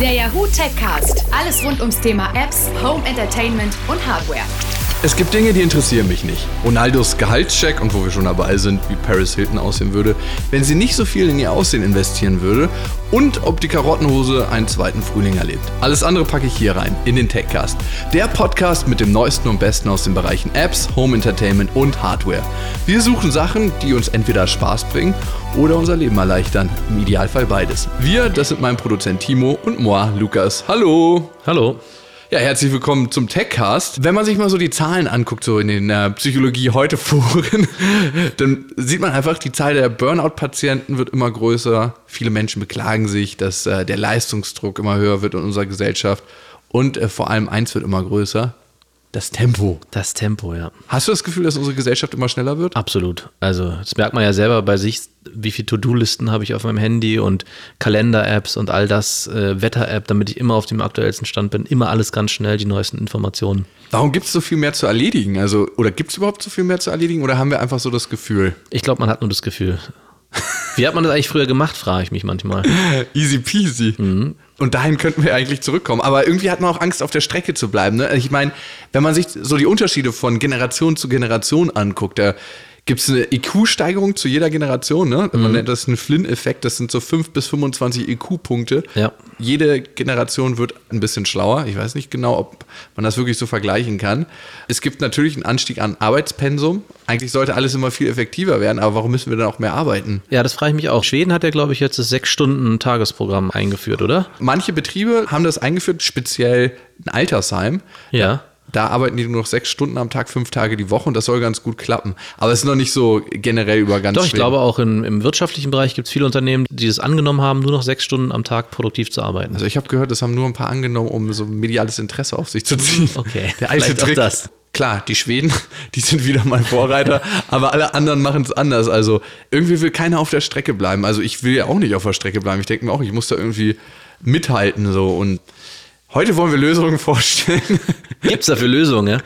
Der Yahoo Techcast. Alles rund ums Thema Apps, Home Entertainment und Hardware. Es gibt Dinge, die interessieren mich nicht. Ronaldos Gehaltscheck und wo wir schon dabei sind, wie Paris Hilton aussehen würde, wenn sie nicht so viel in ihr Aussehen investieren würde und ob die Karottenhose einen zweiten Frühling erlebt. Alles andere packe ich hier rein, in den Techcast. Der Podcast mit dem Neuesten und Besten aus den Bereichen Apps, Home Entertainment und Hardware. Wir suchen Sachen, die uns entweder Spaß bringen oder unser Leben erleichtern. Im Idealfall beides. Wir, das sind mein Produzent Timo und moi, Lukas. Hallo. Hallo. Ja, herzlich willkommen zum Techcast. Wenn man sich mal so die Zahlen anguckt, so in den äh, Psychologie heute Foren, dann sieht man einfach, die Zahl der Burnout-Patienten wird immer größer. Viele Menschen beklagen sich, dass äh, der Leistungsdruck immer höher wird in unserer Gesellschaft. Und äh, vor allem eins wird immer größer, das Tempo. Das Tempo, ja. Hast du das Gefühl, dass unsere Gesellschaft immer schneller wird? Absolut. Also, das merkt man ja selber bei sich, wie viele To-Do-Listen habe ich auf meinem Handy und Kalender-Apps und all das, äh, Wetter-App, damit ich immer auf dem aktuellsten Stand bin. Immer alles ganz schnell, die neuesten Informationen. Warum gibt es so viel mehr zu erledigen? Also, oder gibt es überhaupt so viel mehr zu erledigen oder haben wir einfach so das Gefühl? Ich glaube, man hat nur das Gefühl. Wie hat man das eigentlich früher gemacht, frage ich mich manchmal. Easy peasy. Mhm. Und dahin könnten wir eigentlich zurückkommen. Aber irgendwie hat man auch Angst, auf der Strecke zu bleiben. Ne? Ich meine, wenn man sich so die Unterschiede von Generation zu Generation anguckt, da gibt es eine IQ-Steigerung zu jeder Generation. Ne? Man mhm. nennt das einen Flynn-Effekt. Das sind so 5 bis 25 IQ-Punkte. Ja. Jede Generation wird ein bisschen schlauer. Ich weiß nicht genau, ob man das wirklich so vergleichen kann. Es gibt natürlich einen Anstieg an Arbeitspensum. Eigentlich sollte alles immer viel effektiver werden, aber warum müssen wir dann auch mehr arbeiten? Ja, das frage ich mich auch. Schweden hat ja, glaube ich, jetzt das sechs Stunden Tagesprogramm eingeführt, oder? Manche Betriebe haben das eingeführt, speziell ein Altersheim. Ja da arbeiten die nur noch sechs Stunden am Tag, fünf Tage die Woche und das soll ganz gut klappen. Aber es ist noch nicht so generell über ganz Doch, ich glaube auch in, im wirtschaftlichen Bereich gibt es viele Unternehmen, die es angenommen haben, nur noch sechs Stunden am Tag produktiv zu arbeiten. Also ich habe gehört, das haben nur ein paar angenommen, um so mediales Interesse auf sich zu ziehen. Okay, der alte Trick. das. Klar, die Schweden, die sind wieder mal Vorreiter, aber alle anderen machen es anders. Also irgendwie will keiner auf der Strecke bleiben. Also ich will ja auch nicht auf der Strecke bleiben. Ich denke mir auch, ich muss da irgendwie mithalten so und Heute wollen wir Lösungen vorstellen. Gibt es dafür Lösungen?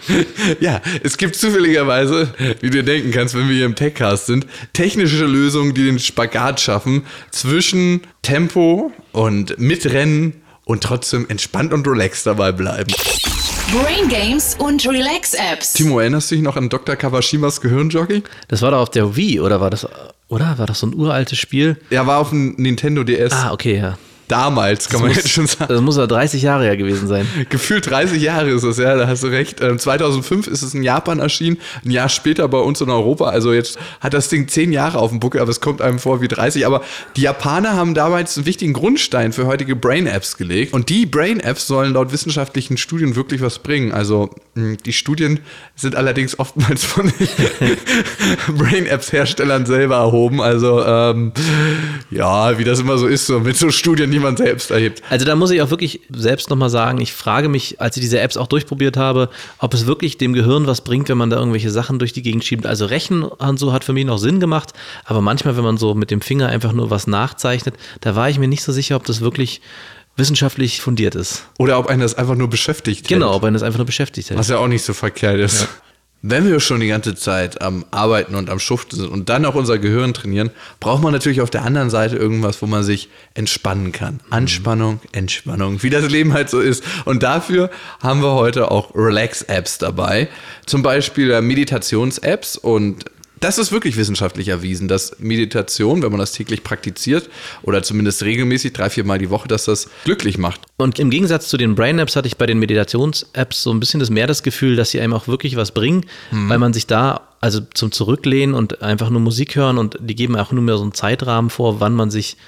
Ja, es gibt zufälligerweise, wie du denken kannst, wenn wir hier im Techcast sind, technische Lösungen, die den Spagat schaffen zwischen Tempo und Mitrennen und trotzdem entspannt und relaxed dabei bleiben. Brain Games und Relax Apps. Timo, erinnerst du dich noch an Dr. Kawashimas Gehirnjockey? Das war doch auf der Wii, oder war das, oder? War das so ein uraltes Spiel? Ja, war auf dem Nintendo DS. Ah, okay, ja. Damals, kann das man muss, jetzt schon sagen. Das muss ja 30 Jahre her gewesen sein. Gefühlt 30 Jahre ist es, ja, da hast du recht. 2005 ähm, ist es in Japan erschienen, ein Jahr später bei uns in Europa. Also jetzt hat das Ding 10 Jahre auf dem Buckel, aber es kommt einem vor wie 30. Aber die Japaner haben damals einen wichtigen Grundstein für heutige Brain-Apps gelegt. Und die Brain-Apps sollen laut wissenschaftlichen Studien wirklich was bringen. Also hm, die Studien sind allerdings oftmals von den Brain-Apps-Herstellern selber erhoben. Also ähm, ja, wie das immer so ist, so mit so Studien, die man selbst erhebt. Also da muss ich auch wirklich selbst nochmal sagen, ich frage mich, als ich diese Apps auch durchprobiert habe, ob es wirklich dem Gehirn was bringt, wenn man da irgendwelche Sachen durch die Gegend schiebt. Also Rechnen und so hat für mich noch Sinn gemacht, aber manchmal, wenn man so mit dem Finger einfach nur was nachzeichnet, da war ich mir nicht so sicher, ob das wirklich wissenschaftlich fundiert ist. Oder ob einen das einfach nur beschäftigt Genau, hält. ob einen das einfach nur beschäftigt hält. Was ja auch nicht so verkehrt ist. Ja wenn wir schon die ganze Zeit am Arbeiten und am Schuften sind und dann auch unser Gehirn trainieren, braucht man natürlich auf der anderen Seite irgendwas, wo man sich entspannen kann. Anspannung, Entspannung, wie das Leben halt so ist. Und dafür haben wir heute auch Relax-Apps dabei. Zum Beispiel Meditations-Apps und das ist wirklich wissenschaftlich erwiesen, dass Meditation, wenn man das täglich praktiziert oder zumindest regelmäßig drei, vier Mal die Woche, dass das glücklich macht. Und im Gegensatz zu den Brain-Apps hatte ich bei den Meditations-Apps so ein bisschen das mehr das Gefühl, dass sie einem auch wirklich was bringen, mhm. weil man sich da also zum Zurücklehnen und einfach nur Musik hören und die geben auch nur mehr so einen Zeitrahmen vor, wann man sich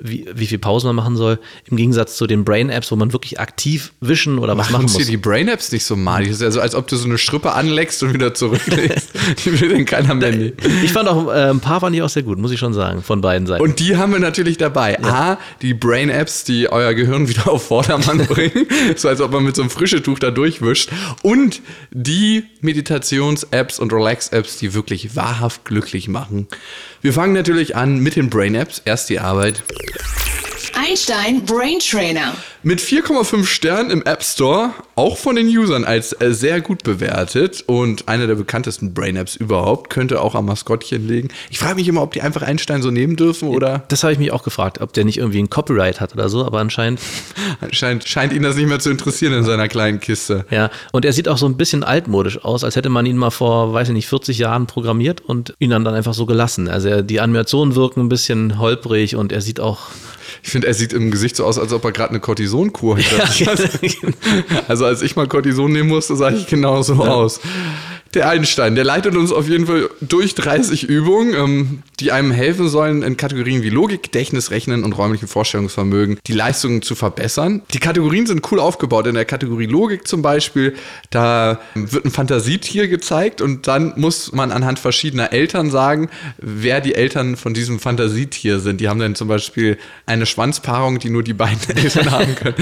wie, wie viel Pause man machen soll, im Gegensatz zu den Brain-Apps, wo man wirklich aktiv wischen oder was machen, machen muss. hier die Brain-Apps nicht so malig. Das ist ja so, als ob du so eine Strippe anleckst und wieder zurücklegst. die will denn keiner mehr nehmen. Ich fand auch, äh, ein paar fand ich auch sehr gut, muss ich schon sagen, von beiden Seiten. Und die haben wir natürlich dabei. Ja. A, die Brain-Apps, die euer Gehirn wieder auf Vordermann bringen. so als ob man mit so einem frischen Tuch da durchwischt. Und die Meditations-Apps und Relax-Apps, die wirklich wahrhaft glücklich machen. Wir fangen natürlich an mit den Brain-Apps. Erst die Arbeit. Yeah. Einstein Brain Trainer. Mit 4,5 Sternen im App Store, auch von den Usern als äh, sehr gut bewertet und einer der bekanntesten Brain-Apps überhaupt, könnte auch am Maskottchen liegen. Ich frage mich immer, ob die einfach Einstein so nehmen dürfen oder. Das habe ich mich auch gefragt, ob der nicht irgendwie ein Copyright hat oder so, aber anscheinend. Scheint, scheint ihn das nicht mehr zu interessieren in seiner kleinen Kiste. Ja, und er sieht auch so ein bisschen altmodisch aus, als hätte man ihn mal vor, weiß ich nicht, 40 Jahren programmiert und ihn dann, dann einfach so gelassen. Also er, die Animationen wirken ein bisschen holprig und er sieht auch Ich finde, er sieht im Gesicht so aus, als ob er gerade eine Cortisonkur hinter sich hat. Also als ich mal Cortison nehmen musste, sah ich genauso aus. Der Einstein, der leitet uns auf jeden Fall durch 30 Übungen, ähm, die einem helfen sollen, in Kategorien wie Logik, Gedächtnis, Rechnen und räumlichen Vorstellungsvermögen die Leistungen zu verbessern. Die Kategorien sind cool aufgebaut. In der Kategorie Logik zum Beispiel, da wird ein Fantasietier gezeigt und dann muss man anhand verschiedener Eltern sagen, wer die Eltern von diesem Fantasietier sind. Die haben dann zum Beispiel eine Schwanzpaarung, die nur die beiden Eltern haben können.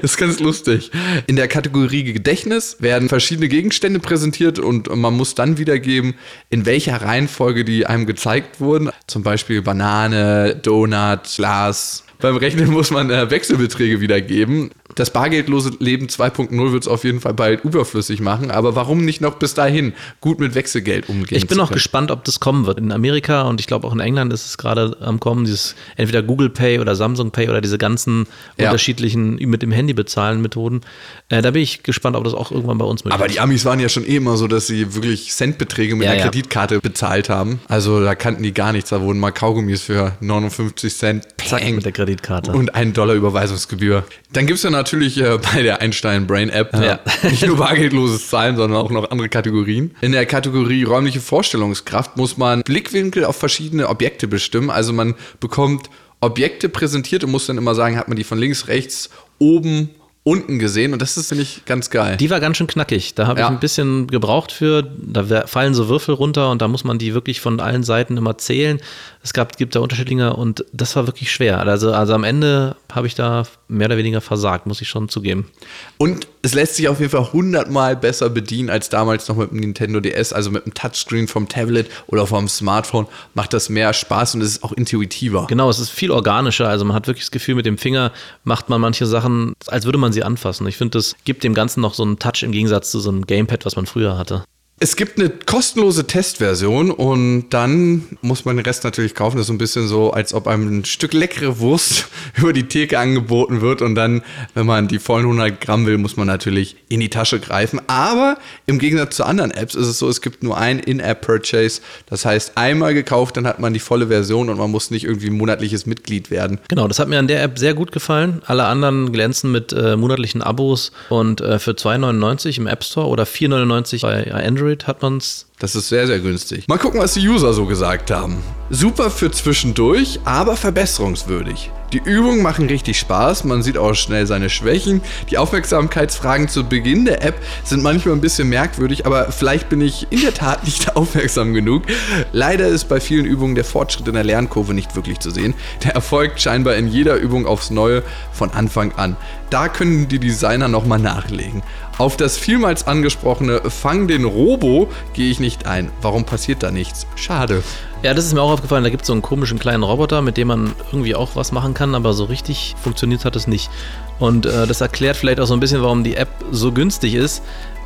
Das ist ganz lustig. In der Kategorie Gedächtnis werden verschiedene Gegenstände präsentiert und man muss dann wiedergeben, in welcher Reihenfolge die einem gezeigt wurden. Zum Beispiel Banane, Donut, Glas. Beim Rechnen muss man äh, Wechselbeträge wiedergeben. Das bargeldlose Leben 2.0 wird es auf jeden Fall bald überflüssig machen, aber warum nicht noch bis dahin gut mit Wechselgeld umgehen? Ich bin auch gespannt, ob das kommen wird. In Amerika und ich glaube auch in England ist es gerade am Kommen, dieses entweder Google Pay oder Samsung Pay oder diese ganzen Ja. unterschiedlichen mit dem Handy bezahlen Methoden. Äh, da bin ich gespannt, ob das auch irgendwann bei uns möglich Aber die Amis waren ja schon eh immer so, dass sie wirklich Centbeträge mit Ja, einer ja. Kreditkarte bezahlt haben. Also da kannten die gar nichts. Da wurden mal Kaugummis für 59 Cent Zack, Peng. mit der Kreditkarte. und einen Dollar Überweisungsgebühr. Dann gibt es ja natürlich äh, bei der Einstein Brain App Ja. äh, nicht nur bargeldloses Zahlen, sondern auch noch andere Kategorien. In der Kategorie räumliche Vorstellungskraft muss man Blickwinkel auf verschiedene Objekte bestimmen. Also man bekommt Objekte präsentiert und muss dann immer sagen, hat man die von links, rechts, oben, unten gesehen. Und das ist, finde ich, ganz geil. Die war ganz schön knackig. Da habe Ja. ich ein bisschen gebraucht für. Da fallen so Würfel runter und da muss man die wirklich von allen Seiten immer zählen. Es gab, gibt da unterschiedliche und das war wirklich schwer. Also, also am Ende habe ich da mehr oder weniger versagt, muss ich schon zugeben. Und es lässt sich auf jeden Fall hundertmal besser bedienen als damals noch mit dem Nintendo DS, also mit dem Touchscreen vom Tablet oder vom Smartphone. Macht das mehr Spaß und es ist auch intuitiver. Genau, es ist viel organischer. Also man hat wirklich das Gefühl, mit dem Finger macht man manche Sachen, als würde man sie anfassen. Ich finde, das gibt dem Ganzen noch so einen Touch im Gegensatz zu so einem Gamepad, was man früher hatte. Es gibt eine kostenlose Testversion und dann muss man den Rest natürlich kaufen. Das ist so ein bisschen so, als ob einem ein Stück leckere Wurst über die Theke angeboten wird und dann, wenn man die vollen 100 Gramm will, muss man natürlich in die Tasche greifen. Aber im Gegensatz zu anderen Apps ist es so, es gibt nur ein In-App-Purchase. Das heißt, einmal gekauft, dann hat man die volle Version und man muss nicht irgendwie monatliches Mitglied werden. Genau, das hat mir an der App sehr gut gefallen. Alle anderen glänzen mit äh, monatlichen Abos und äh, für 2,99 im App Store oder 4,99 bei Android hat man es. Das ist sehr, sehr günstig. Mal gucken, was die User so gesagt haben. Super für zwischendurch, aber verbesserungswürdig. Die Übungen machen richtig Spaß, man sieht auch schnell seine Schwächen. Die Aufmerksamkeitsfragen zu Beginn der App sind manchmal ein bisschen merkwürdig, aber vielleicht bin ich in der Tat nicht aufmerksam genug. Leider ist bei vielen Übungen der Fortschritt in der Lernkurve nicht wirklich zu sehen. Der erfolgt scheinbar in jeder Übung aufs Neue von Anfang an. Da können die Designer nochmal nachlegen. Auf das vielmals angesprochene Fang den Robo gehe ich nicht ein. Warum passiert da nichts? Schade. Ja, das ist mir auch aufgefallen. Da gibt es so einen komischen kleinen Roboter, mit dem man irgendwie auch was machen kann, aber so richtig funktioniert hat es nicht. Und äh, das erklärt vielleicht auch so ein bisschen, warum die App so günstig ist.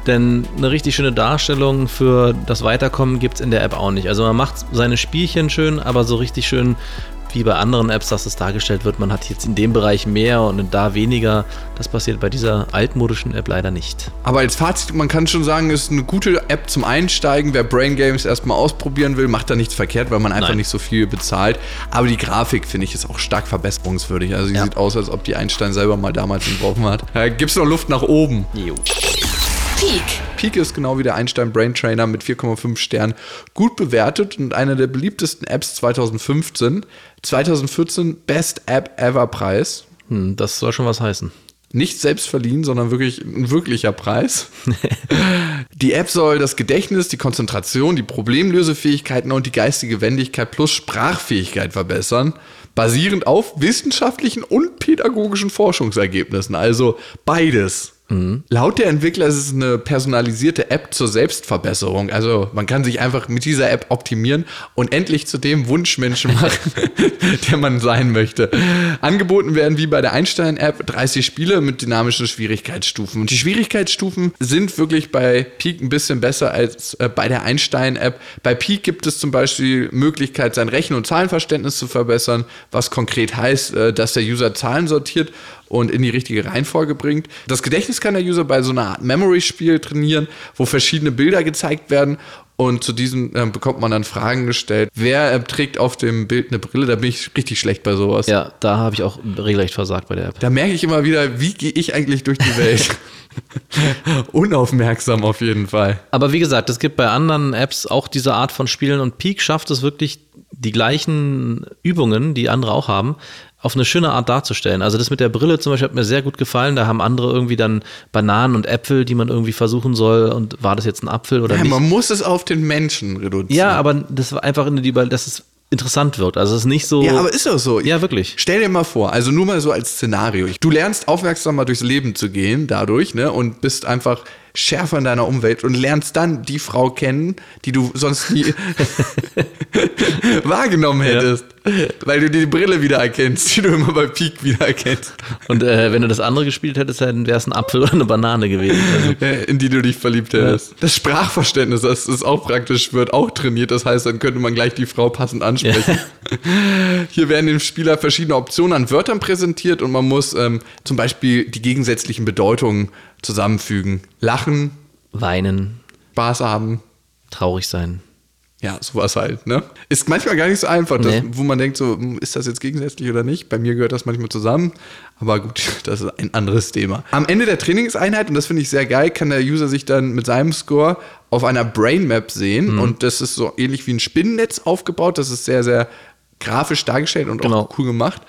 Denn eine richtig schöne Darstellung für das Weiterkommen gibt es in der App auch nicht. Also man macht seine Spielchen schön, aber so richtig schön wie bei anderen Apps, dass es dargestellt wird, man hat jetzt in dem Bereich mehr und da weniger. Das passiert bei dieser altmodischen App leider nicht. Aber als Fazit, man kann schon sagen, es ist eine gute App zum Einsteigen. Wer Brain Games erstmal ausprobieren will, macht da nichts verkehrt, weil man einfach Nein. nicht so viel bezahlt. Aber die Grafik, finde ich, ist auch stark verbesserungswürdig. Also, die Ja. sieht aus, als ob die Einstein selber mal damals entworfen hat. Äh, Gibt es noch Luft nach oben? Peak. Peak ist genau wie der Einstein Brain Trainer mit 4,5 Sternen gut bewertet und eine der beliebtesten Apps 2015. 2014 Best App Ever Preis. Hm, das soll schon was heißen. Nicht selbst verliehen, sondern wirklich ein wirklicher Preis. die App soll das Gedächtnis, die Konzentration, die Problemlösefähigkeiten und die geistige Wendigkeit plus Sprachfähigkeit verbessern, basierend auf wissenschaftlichen und pädagogischen Forschungsergebnissen. Also beides. Laut der Entwickler ist es eine personalisierte App zur Selbstverbesserung. Also man kann sich einfach mit dieser App optimieren und endlich zu dem Wunschmenschen machen, der man sein möchte. Angeboten werden wie bei der Einstein-App 30 Spiele mit dynamischen Schwierigkeitsstufen. Und die Schwierigkeitsstufen sind wirklich bei Peak ein bisschen besser als äh, bei der Einstein-App. Bei Peak gibt es zum Beispiel Möglichkeit, sein Rechen- und Zahlenverständnis zu verbessern, was konkret heißt, äh, dass der User Zahlen sortiert und in die richtige Reihenfolge bringt. Das Gedächtnis kann der User bei so einer Art Memory-Spiel trainieren, wo verschiedene Bilder gezeigt werden und zu diesem äh, bekommt man dann Fragen gestellt. Wer äh, trägt auf dem Bild eine Brille? Da bin ich richtig schlecht bei sowas. Ja, da habe ich auch regelrecht versagt bei der App. Da merke ich immer wieder, wie gehe ich eigentlich durch die Welt? Unaufmerksam auf jeden Fall. Aber wie gesagt, es gibt bei anderen Apps auch diese Art von Spielen und Peak schafft es wirklich, die gleichen Übungen, die andere auch haben, auf eine schöne Art darzustellen. Also das mit der Brille zum Beispiel hat mir sehr gut gefallen. Da haben andere irgendwie dann Bananen und Äpfel, die man irgendwie versuchen soll. Und war das jetzt ein Apfel oder Ja, nicht? man muss es auf den Menschen reduzieren. Ja, aber das war einfach in die, dass es interessant wird. Also es ist nicht so. Ja, aber ist doch so. Ja, wirklich. Stell dir mal vor, also nur mal so als Szenario. Du lernst aufmerksamer durchs Leben zu gehen dadurch, ne, und bist einfach schärfer in deiner Umwelt und lernst dann die Frau kennen, die du sonst nie wahrgenommen hättest, weil du die Brille wieder erkennst, die du immer bei Peak wieder erkennst, Und äh, wenn du das andere gespielt hättest, dann wäre es ein Apfel oder eine Banane gewesen. Also, äh, in die du dich verliebt hättest. Das Sprachverständnis, das ist auch praktisch, wird auch trainiert. Das heißt, dann könnte man gleich die Frau passend ansprechen. Hier werden dem Spieler verschiedene Optionen an Wörtern präsentiert und man muss ähm, zum Beispiel die gegensätzlichen Bedeutungen zusammenfügen. Lachen, weinen, Spaß haben, traurig sein. Ja, sowas halt, ne? Ist manchmal gar nicht so einfach, Nee. wo man denkt, so, hm, ist das jetzt gegensätzlich oder nicht? Bei mir gehört das manchmal zusammen, aber gut, das ist ein anderes Thema. Am Ende der Trainingseinheit, und das finde ich sehr geil, kann der User sich dann mit seinem Score auf einer Brain Map sehen Mhm. und das ist so ähnlich wie ein Spinnennetz aufgebaut, das ist sehr, sehr grafisch dargestellt und Genau. auch cool gemacht.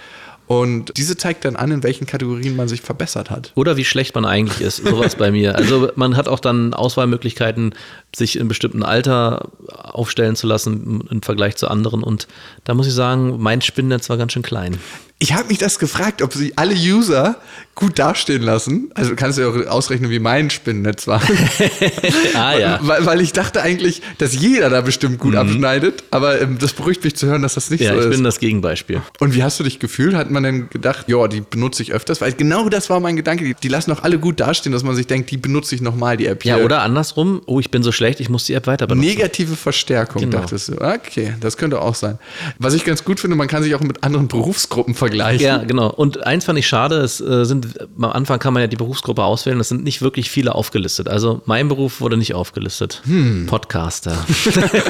Und diese zeigt dann an, in welchen Kategorien man sich verbessert hat. Oder wie schlecht man eigentlich ist. Sowas bei mir. Also man hat auch dann Auswahlmöglichkeiten, sich in bestimmten Alter aufstellen zu lassen im Vergleich zu anderen. Und da muss ich sagen, mein Spinnennetz war ganz schön klein. Ich habe mich das gefragt, ob sie alle User gut dastehen lassen. Also du kannst ja auch ausrechnen, wie mein Spinnennetz war. Ah ja. weil, weil ich dachte eigentlich, dass jeder da bestimmt gut abschneidet. Aber ähm, das beruhigt mich zu hören, dass das nicht Ja, so ich ist. bin das Gegenbeispiel. Und wie hast du dich gefühlt? Hat man denn gedacht, ja, die benutze ich öfters? Weil genau das war mein Gedanke. Die, die lassen doch alle gut dastehen, dass man sich denkt, die benutze ich nochmal, die App Ja, hier. oder andersrum, oh, ich bin so schlecht, ich muss die App weiter benutzen. Negative Verstärkung, Genau. dachtest du. Okay, das könnte auch sein. Was ich ganz gut finde, man kann sich auch mit anderen Berufsgruppen vergleichen. Ja, genau. Und eins fand ich schade, es äh, sind, am Anfang kann man ja die Berufsgruppe auswählen, es sind nicht wirklich viele aufgelistet. Also mein Beruf wurde nicht aufgelistet. Hm. Podcaster.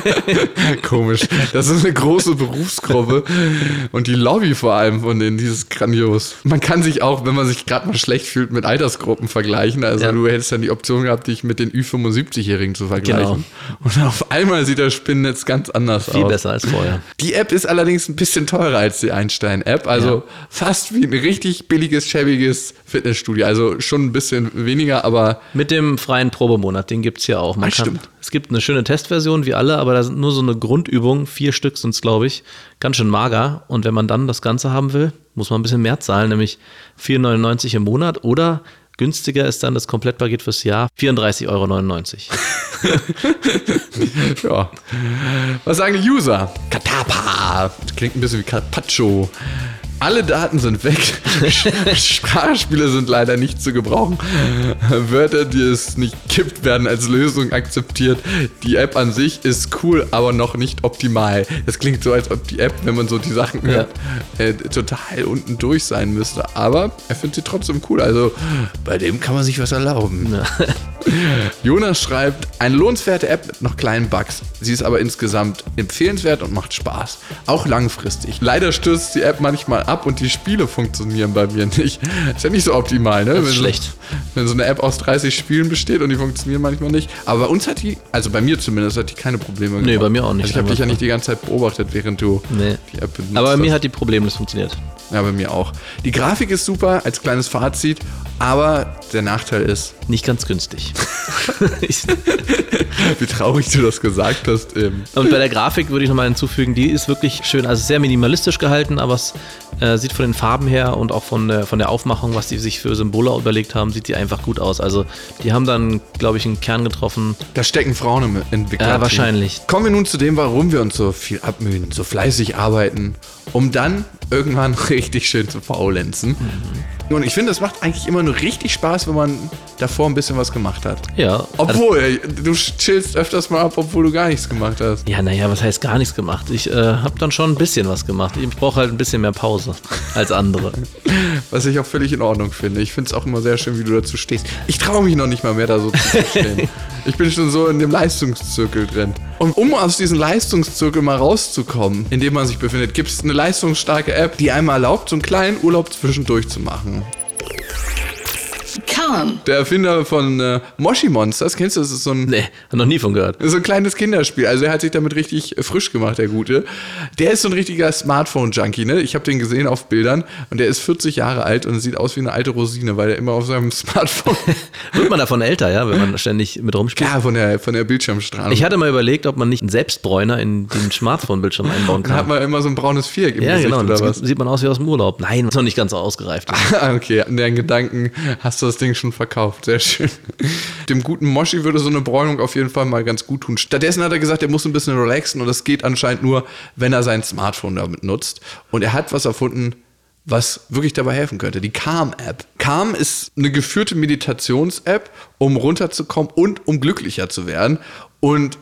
Komisch. Das ist eine große Berufsgruppe und die Lobby vor allem von denen, dieses grandios. Man kann sich auch, wenn man sich gerade mal schlecht fühlt, mit Altersgruppen vergleichen. Also Ja. du hättest dann die Option gehabt, dich mit den Ü75-Jährigen zu vergleichen. Genau. Und auf einmal sieht das Spinnennetz ganz anders Viel aus. besser als vorher. Die App ist allerdings ein bisschen teurer als die Einstein-App. Also Ja. fast wie ein richtig billiges, schäbiges Fitnessstudio. Also schon ein bisschen weniger, aber Mit dem freien Probemonat, den gibt es ja auch. Man Ah, kann, stimmt. es gibt eine schöne Testversion wie alle, aber da sind nur so eine Grundübung, vier Stück sind es, glaube ich, ganz schön mager. Und wenn man dann das Ganze haben will, muss man ein bisschen mehr zahlen, nämlich 4,99 im Monat oder günstiger ist dann das Komplettpaket fürs Jahr 34,99 Euro. Ja. Was sagen die User? Katapa. Klingt ein bisschen wie Carpaccio. Alle Daten sind weg. Sprachspiele sind leider nicht zu gebrauchen. Wörter, die es nicht gibt, werden als Lösung akzeptiert. Die App an sich ist cool, aber noch nicht optimal. Das klingt so, als ob die App, wenn man so die Sachen hört, äh, total unten durch sein müsste. Aber er findet sie trotzdem cool. Also bei dem kann man sich was erlauben. Jonas schreibt, eine lohnenswerte App mit noch kleinen Bugs. Sie ist aber insgesamt empfehlenswert und macht Spaß. Auch langfristig. Leider stürzt die App manchmal ab und die Spiele funktionieren bei mir nicht. Ist ja nicht so optimal, ne? Das ist wenn, schlecht. So, wenn so eine App aus 30 Spielen besteht und die funktionieren manchmal nicht. Aber bei uns hat die, also bei mir zumindest, hat die keine Probleme Nee, bei mir auch nicht. Also ich habe dich ja nicht die ganze Zeit beobachtet, während du Nee. die App benutzt Aber bei mir hast. hat die problemlos funktioniert. Ja, bei mir auch. Die Grafik ist super, als kleines Fazit. Aber der Nachteil ist, Nicht ganz günstig. Wie traurig du das gesagt hast. Ähm, Und bei der Grafik würde ich nochmal hinzufügen, die ist wirklich schön, also sehr minimalistisch gehalten, aber es äh, sieht von den Farben her und auch von der, von der Aufmachung, was die sich für Symbole überlegt haben, sieht die einfach gut aus. Also die haben dann, glaube ich, einen Kern getroffen. da stecken Frauen im Entwickler. Ja, wahrscheinlich. Kommen wir nun zu dem, warum wir uns so viel abmühen, so fleißig arbeiten, um dann irgendwann richtig schön zu faulenzen. Und ich finde, das macht eigentlich immer nur richtig Spaß, wenn man davor ein bisschen was gemacht hat. Ja. Obwohl, ey, du chillst öfters mal ab, obwohl du gar nichts gemacht hast. Ja, naja, was heißt gar nichts gemacht? Ich äh, habe dann schon ein bisschen was gemacht. Ich brauche halt ein bisschen mehr Pause als andere. Was ich auch völlig in Ordnung finde. Ich finde es auch immer sehr schön, wie du dazu stehst. Ich traue mich noch nicht mal mehr da so zu stehen. ich bin schon so in dem Leistungszirkel drin. Und um aus diesem Leistungszirkel mal rauszukommen, in dem man sich befindet, gibt es eine leistungsstarke App, die einem erlaubt, so einen kleinen Urlaub zwischendurch zu machen. Calm. Der Erfinder von äh, Moshi Monsters, kennst du das? ist so ein Nee, hab noch nie von gehört. So ein kleines Kinderspiel. Also er hat sich damit richtig frisch gemacht, der Gute. Der ist so ein richtiger Smartphone-Junkie, ne? Ich habe den gesehen auf Bildern und der ist 40 Jahre alt und sieht aus wie eine alte Rosine, weil er immer auf seinem Smartphone. Wird man davon älter, ja, wenn man ständig mit rumspielt? ja, von der, von der Bildschirmstrahlung. Ich hatte mal überlegt, ob man nicht einen Selbstbräuner in den Smartphone-Bildschirm einbauen Dann hat kann. man immer so ein braunes Viereck im Ja, Gesicht genau. oder Das was? sieht man aus wie aus dem Urlaub. Nein, ist noch nicht ganz so ausgereift. Ah, okay, an deinen Gedanken hast du das Ding schon verkauft. Sehr schön. Dem guten Moshi würde so eine Bräunung auf jeden Fall mal ganz gut tun. Stattdessen hat er gesagt, er muss ein bisschen relaxen und das geht anscheinend nur, wenn er sein Smartphone damit nutzt. Und er hat was erfunden, was wirklich dabei helfen könnte. Die Calm-App. Calm ist eine geführte Meditations-App, um runterzukommen und um glücklicher zu werden. Und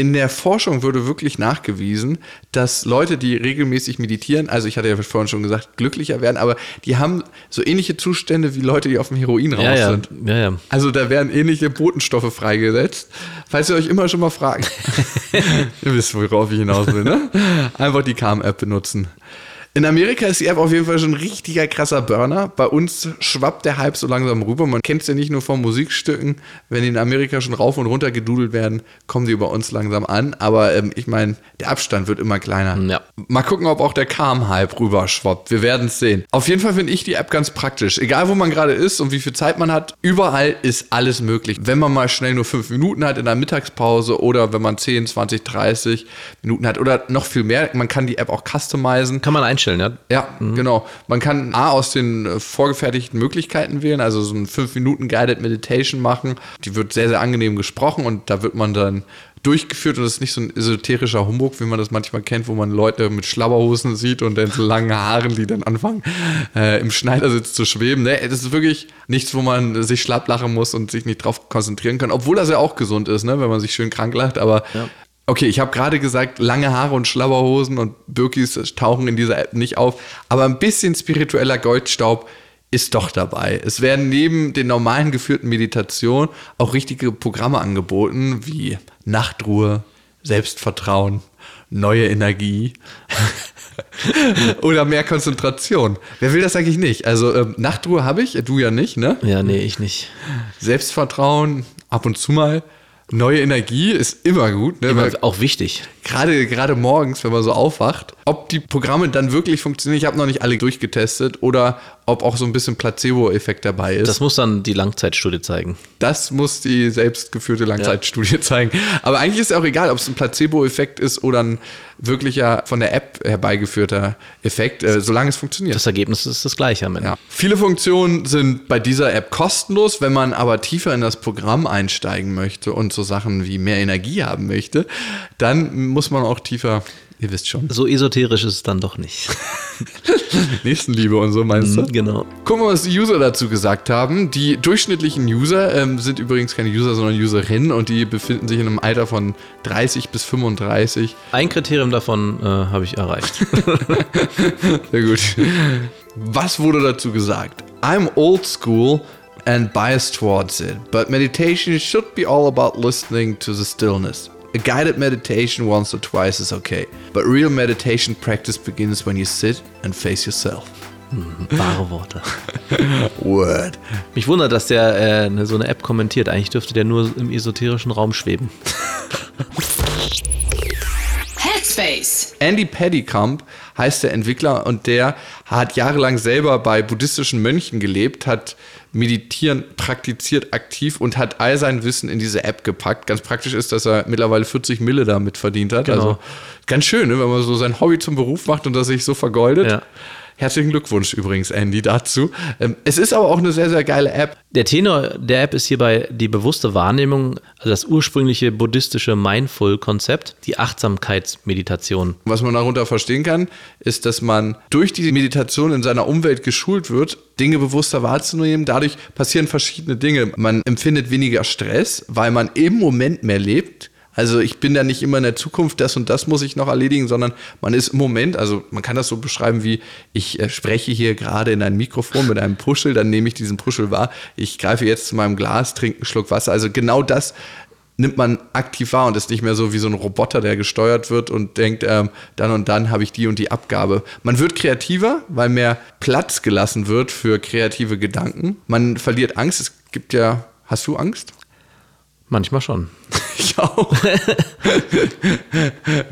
in der Forschung wurde wirklich nachgewiesen, dass Leute, die regelmäßig meditieren, also ich hatte ja vorhin schon gesagt, glücklicher werden, aber die haben so ähnliche Zustände wie Leute, die auf dem Heroin raus Ja, ja, sind. ja. Also da werden ähnliche Botenstoffe freigesetzt. Falls ihr euch immer schon mal fragt, ihr wisst, worauf ich hinaus will, ne? Einfach die Calm-App benutzen. In Amerika ist die App auf jeden Fall schon ein richtiger krasser Burner. Bei uns schwappt der Hype so langsam rüber. Man kennt es ja nicht nur von Musikstücken. Wenn die in Amerika schon rauf und runter gedudelt werden, kommen die bei uns langsam an. Aber ähm, ich meine, der Abstand wird immer kleiner. Ja. Mal gucken, ob auch der Calm-Hype rüberschwappt. Wir werden es sehen. Auf jeden Fall finde ich die App ganz praktisch. Egal, wo man gerade ist und wie viel Zeit man hat, überall ist alles möglich. Wenn man mal schnell nur fünf Minuten hat in der Mittagspause oder wenn man 10, 20, 30 Minuten hat oder noch viel mehr, man kann die App auch customizen. Kann man einstellen, ja. Ja, genau. Man kann A aus den äh, vorgefertigten Möglichkeiten wählen, also so ein 5 Minuten Guided Meditation machen. Die wird sehr, sehr angenehm gesprochen und da wird man dann durchgeführt und das ist nicht so ein esoterischer Humbug, wie man das manchmal kennt, wo man Leute mit Schlabberhosen sieht und dann so langen Haaren, die dann anfangen, äh, im Schneidersitz zu schweben. Ne? Das ist wirklich nichts, wo man sich schlapp lachen muss und sich nicht drauf konzentrieren kann, obwohl das ja auch gesund ist, ne? wenn man sich schön krank lacht, aber Okay, ich habe gerade gesagt, lange Haare und Schlabberhosen und Birkis tauchen in dieser App nicht auf, aber ein bisschen spiritueller Goldstaub ist doch dabei. Es werden neben den normalen geführten Meditationen auch richtige Programme angeboten, wie Nachtruhe, Selbstvertrauen, neue Energie oder mehr Konzentration. Wer will das eigentlich nicht? Also ähm, Nachtruhe habe ich, du ja nicht, ne? Ja, nee, ich nicht. Selbstvertrauen ab und zu mal. Neue Energie ist immer gut, ne? Immer Weil auch wichtig. gerade, gerade morgens, wenn man so aufwacht, ob die Programme dann wirklich funktionieren, ich habe noch nicht alle durchgetestet, oder ob auch so ein bisschen Placebo-Effekt dabei ist. Das muss dann die Langzeitstudie zeigen. Das muss die selbstgeführte Langzeitstudie zeigen. Aber eigentlich ist ja auch egal, ob es ein Placebo-Effekt ist oder ein wirklicher von der App herbeigeführter Effekt, äh, solange es funktioniert. Das Ergebnis ist das gleiche am Ende. Ja. Viele Funktionen sind bei dieser App kostenlos. Wenn man aber tiefer in das Programm einsteigen möchte und so Sachen wie mehr Energie haben möchte, dann muss man auch tiefer, ihr wisst schon, So esoterisch ist es dann doch nicht. Nächstenliebe und so meinst du? genau. Gucken wir, was die User dazu gesagt haben. Die durchschnittlichen User ähm, sind übrigens keine User, sondern Userinnen und die befinden sich in einem Alter von 30 bis 35. Ein Kriterium davon äh, habe ich erreicht. Sehr gut. Was wurde dazu gesagt? I'm old school and biased towards it, but meditation should be all about listening to the stillness. A guided meditation once or twice is okay, but real meditation practice begins when you sit and face yourself. Wahre Worte. Word. Mich wundert, dass der äh, ne- so eine App kommentiert. Eigentlich dürfte der nur im esoterischen Raum schweben. Headspace. Andy Pettycamp heißt der Entwickler und der hat jahrelang selber bei buddhistischen Mönchen gelebt, hat Meditieren praktiziert aktiv und hat all sein Wissen in diese App gepackt. Ganz praktisch ist, dass er mittlerweile 40 Mille damit verdient hat. Genau. Also ganz schön, ne, wenn man so sein Hobby zum Beruf macht und das sich so vergoldet. Ja. Herzlichen Glückwunsch übrigens, Andy, dazu. Ähm, es ist aber auch eine sehr, sehr geile App. Der Tenor der App ist hierbei die bewusste Wahrnehmung, also das ursprüngliche buddhistische Mindful-Konzept, die Achtsamkeitsmeditation. Was man darunter verstehen kann, ist, dass man durch die Meditation in seiner Umwelt geschult wird, Dinge bewusster wahrzunehmen. Dadurch passieren verschiedene Dinge. Man empfindet weniger Stress, weil man im Moment mehr lebt. Also ich bin da nicht immer in der Zukunft, das und das muss ich noch erledigen, sondern man ist im Moment, also man kann das so beschreiben wie, ich äh, spreche hier gerade in ein Mikrofon mit einem Puschel, dann nehme ich diesen Puschel wahr, ich greife jetzt zu meinem Glas, trinke einen Schluck Wasser. Also genau das nimmt man aktiv wahr und ist nicht mehr so wie so ein Roboter, der gesteuert wird und denkt, ähm, dann und dann habe ich die und die Abgabe. Man wird kreativer, weil mehr Platz gelassen wird für kreative Gedanken. Man verliert Angst. Es gibt ja, hast du Angst? Manchmal schon. Ich auch.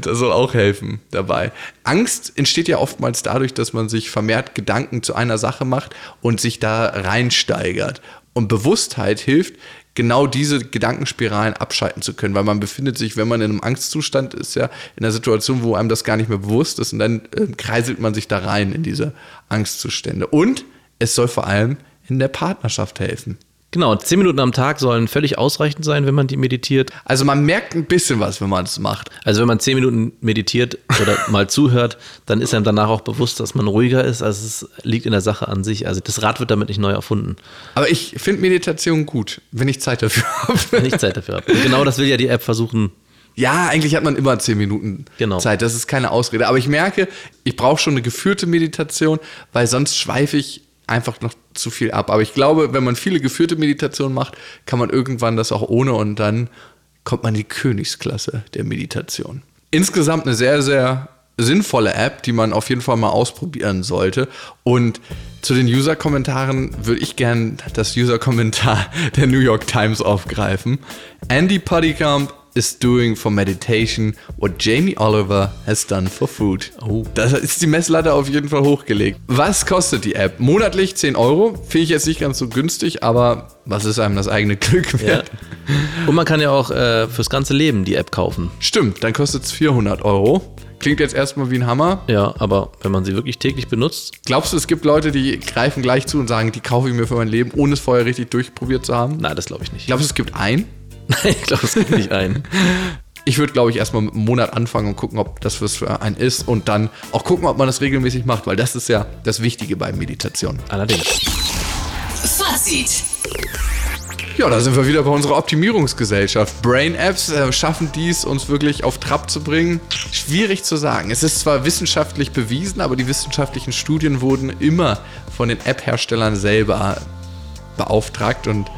das soll auch helfen dabei. Angst entsteht ja oftmals dadurch, dass man sich vermehrt Gedanken zu einer Sache macht und sich da reinsteigert. Und Bewusstheit hilft, genau diese Gedankenspiralen abschalten zu können, weil man befindet sich, wenn man in einem Angstzustand ist, ja in einer Situation, wo einem das gar nicht mehr bewusst ist und dann äh, kreiselt man sich da rein in diese Angstzustände. Und es soll vor allem in der Partnerschaft helfen. Genau, zehn Minuten am Tag sollen völlig ausreichend sein, wenn man die meditiert. Also man merkt ein bisschen was, wenn man es macht. Also wenn man zehn Minuten meditiert oder mal zuhört, dann ist einem danach auch bewusst, dass man ruhiger ist. Also es liegt in der Sache an sich. Also das Rad wird damit nicht neu erfunden. Aber ich finde Meditation gut, wenn ich Zeit dafür habe. Wenn ich Zeit dafür habe. Und genau das will ja die App versuchen. Ja, eigentlich hat man immer zehn Minuten Genau. Zeit. Das ist keine Ausrede. Aber ich merke, ich brauche schon eine geführte Meditation, weil sonst schweife ich einfach noch zu viel ab. Aber ich glaube, wenn man viele geführte Meditationen macht, kann man irgendwann das auch ohne und dann kommt man in die Königsklasse der Meditation. Insgesamt eine sehr, sehr sinnvolle App, die man auf jeden Fall mal ausprobieren sollte. Und zu den User-Kommentaren würde ich gern das User-Kommentar der New York Times aufgreifen. Andy Puttycamp is doing for meditation what Jamie Oliver has done for food. Oh. Das ist die Messlatte auf jeden Fall hochgelegt. Was kostet die App? Monatlich 10 Euro. Finde ich jetzt nicht ganz so günstig, aber was ist einem das eigene Glück Ja. wert? Und man kann ja auch äh, fürs ganze Leben die App kaufen. Stimmt, dann kostet es 400 Euro. Klingt jetzt erstmal wie ein Hammer. Ja, aber wenn man sie wirklich täglich benutzt, Glaubst du, es gibt Leute, die greifen gleich zu und sagen, die kaufe ich mir für mein Leben, ohne es vorher richtig durchprobiert zu haben? nein, das glaube ich nicht. Glaubst du, es gibt einen? Nein, ich glaube, es gibt nicht ein. Ich würde, glaube ich, erstmal mit einem Monat anfangen und gucken, ob das was für einen ist und dann auch gucken, ob man das regelmäßig macht, weil das ist ja das Wichtige bei Meditation. Allerdings. Fazit. Ja, da sind wir wieder bei unserer Optimierungsgesellschaft. Brain Apps äh, schaffen dies, uns wirklich auf Trab zu bringen. Schwierig zu sagen. Es ist zwar wissenschaftlich bewiesen, aber die wissenschaftlichen Studien wurden immer von den App-Herstellern selber beauftragt und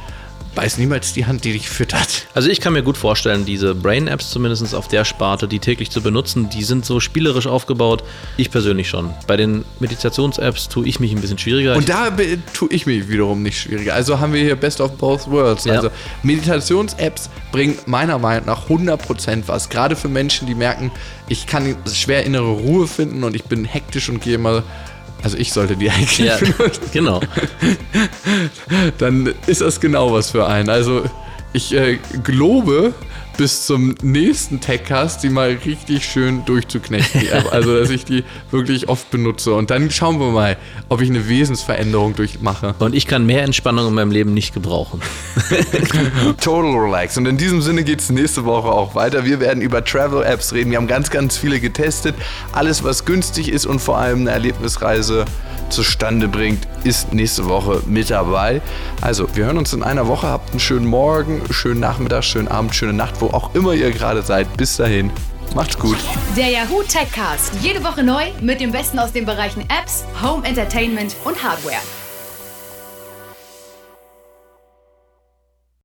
beiß niemals die Hand, die dich füttert. Also ich kann mir gut vorstellen, diese Brain-Apps zumindest auf der Sparte, die täglich zu benutzen, die sind so spielerisch aufgebaut. Ich persönlich schon. Bei den Meditations-Apps tue ich mich ein bisschen schwieriger. Und da tue ich mich wiederum nicht schwieriger. Also haben wir hier Best of Both Worlds. Ja. Also Meditations-Apps bringen meiner Meinung nach 100% was. Gerade für Menschen, die merken, ich kann schwer innere Ruhe finden und ich bin hektisch und gehe mal. Also ich sollte die eigentlich ja, benutzen. genau. Dann ist das genau was für einen. Also ich äh, gelobe bis zum nächsten Techcast, die mal richtig schön durchzuknechten, die App. Also, dass ich die wirklich oft benutze. Und dann schauen wir mal, ob ich eine Wesensveränderung durchmache. Und ich kann mehr Entspannung in meinem Leben nicht gebrauchen. Total Relax. Und in diesem Sinne geht es nächste Woche auch weiter. Wir werden über Travel-Apps reden. Wir haben ganz, ganz viele getestet. Alles, was günstig ist und vor allem eine Erlebnisreise zustande bringt, ist nächste Woche mit dabei. Also, wir hören uns in einer Woche. Habt einen schönen Morgen, schönen Nachmittag, schönen Abend, schöne Nacht, wo auch immer ihr gerade seid. Bis dahin. Macht's gut. Der Yahoo Techcast. Jede Woche neu mit dem Besten aus den Bereichen Apps, Home Entertainment und Hardware.